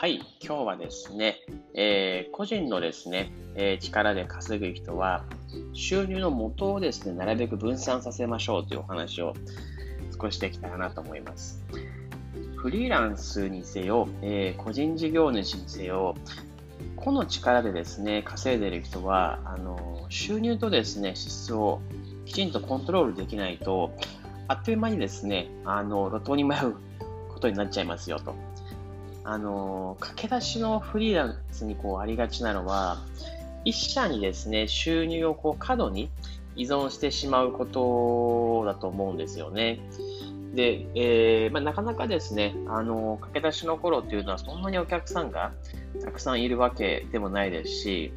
はい、今日はですね、えー、個人のですね、えー、力で稼ぐ人は、収入の元をですね、なるべく分散させましょうというお話を少しできたらなと思います。フリーランスにせよ、えー、個人事業主にせよ、個の力でですね、稼いでいる人は、あの収入とですね、支出をきちんとコントロールできないと、あっという間にですね、あの路頭に迷うことになっちゃいますよと。あの、駆け出しのフリーランスにこうありがちなのは、一社にですね、収入をこう過度に依存してしまうことだと思うんですよね。で、えー、まあ、なかなかですね、あの、駆け出しの頃っていうのはそんなにお客さんがたくさんいるわけでもないですし、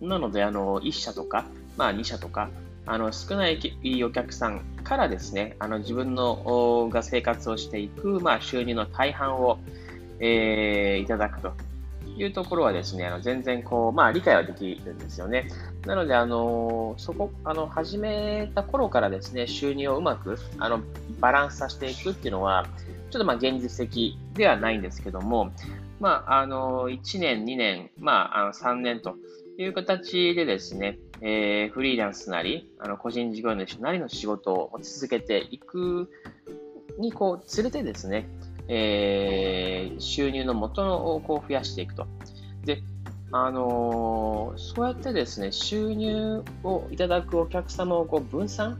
なので、あの、1社とか、まあ2社とか、あの、少ないお客さんからですね、あの、自分のが生活をしていく、まあ収入の大半を、えー、いただくというところはですね、あの全然こう、まあ理解はできるんですよね。なので、あの、そこ、あの、始めた頃からですね、収入をうまく、あの、バランスさせていくっていうのは、ちょっとまあ現実的ではないんですけども、まあ、あの、1年、2年、まあ、あの3年という形でですね、えー、フリーランスなり、あの個人事業主なりの仕事を続けていくにこう、連れてですね、えー、収入の元をこう増やしていくと。で、あのー、そうやってですね、収入をいただくお客様をこう分散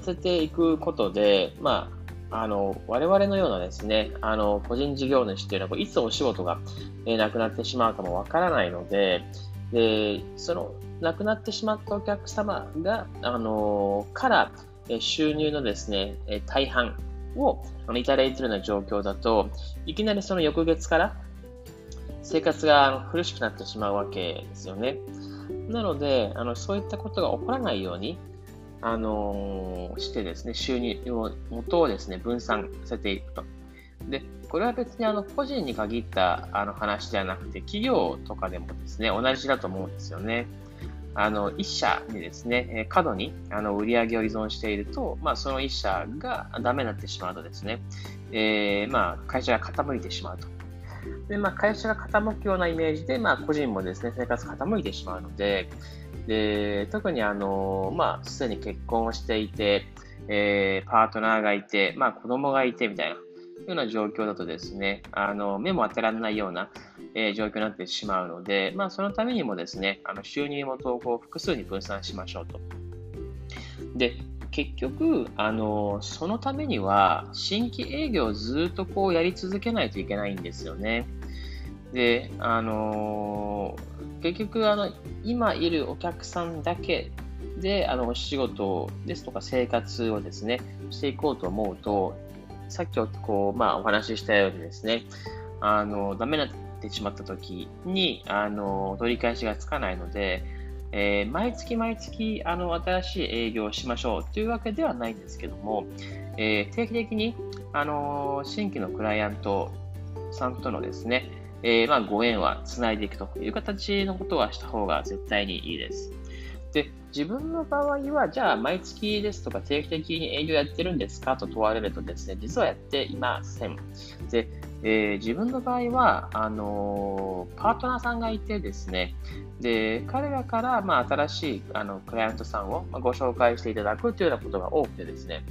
させていくことで、まあ、あの、我々のようなですね、あの、個人事業主っていうのは、いつお仕事が、えなくなってしまうかもわからないので、で、その、亡くなってしまったお客様が、あの、から、収入のですね、大半をいただいているような状況だと、いきなりその翌月から生活が苦しくなってしまうわけですよね。なので、あのそういったことが起こらないように、あの、してですね、収入を元をですね、分散させていくと。で、これは別にあの個人に限ったあの話ではなくて、企業とかでもですね、同じだと思うんですよね。あの、一社にですね、過度にあの売り上げを依存していると、まあ、その一社がダメになってしまうとですね、えー、まあ、会社が傾いてしまうと。で、まあ、会社が傾くようなイメージで、まあ、個人もですね、生活傾いてしまうので、で、特にあの、まあ、すでに結婚をしていて、えー、パートナーがいて、まあ、子供がいてみたいな、ような状況だとですね、あの、目も当てられないような、えー、状況になってしまうので、まあ、そのためにもですね、あの収入元をこう複数に分散しましょうと。で、結局、あのそのためには、新規営業をずっとこうやり続けないといけないんですよね。で、あの結局あの、今いるお客さんだけで、あの、お仕事ですとか生活をですね、していこうと思うと、さっきこう、まあ、お話ししたようにですね、あの、ダメなってしまった時に、あの、取り返しがつかないので、えー、毎月毎月、あの、新しい営業をしましょうというわけではないんですけども、えー、定期的に、あの、新規のクライアントさんとのですね、えー、まあ、ご縁はつないでいくという形のことはした方が絶対にいいです。で、自分の場合は、じゃあ、毎月ですとか定期的に営業やってるんですか？と問われるとですね、実はやっていません。で、えー、自分の場合は、あのー、パートナーさんがいてですね、で、彼らから、まあ、新しいあのクライアントさんをご紹介していただくというようなことが多くてですね、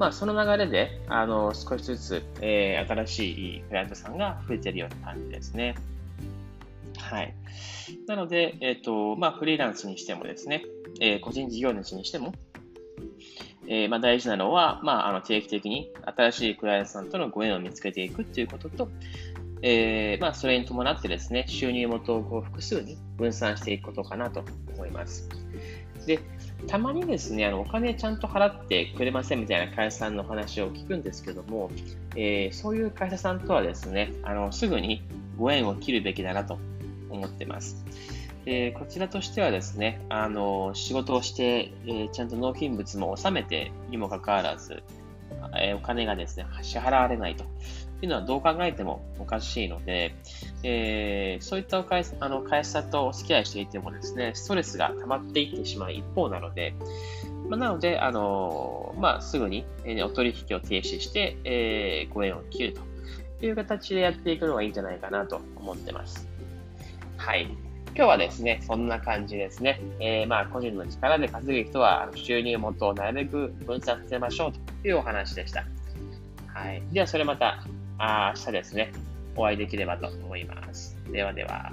まあ、その流れで、あの、少しずつ、え、新しいクライアントさんが増えているような感じですね。はい。なので、えっ、ー、と、まあ、フリーランスにしてもですね、えー、個人事業主にしても、えー、まあ、大事なのは、まあ、あの定期的に新しいクライアントさんとのご縁を見つけていくということと、えー、まあ、それに伴ってですね、収入元をこう複数に分散していくことかなと思います。で、たまにですね、あのお金ちゃんと払ってくれませんみたいな会社さんの話を聞くんですけども、えー、そういう会社さんとはですね、あのすぐにご縁を切るべきだなと思ってます。えー、こちらとしてはですね、あの、仕事をして、えー、ちゃんと納品物も納めてにもかかわらず、えー、お金がですね、支払われないというのはどう考えてもおかしいので、えそういったお会あの会社とお付き合いしていてもですね、ストレスが溜まっていってしまう一方なので、まあ、なので、あのまあ、すぐに、えお取引を停止して、えご縁を切るという形でやっていくのがいいんじゃないかなと思ってます。はい。今日はですね、そんな感じですね。えー、まあ、個人の力で稼ぐ人は、収入元をなるべく分散させましょうというお話でした。はい。では、それまた、あ明日ですね、お会いできればと思います。ではでは。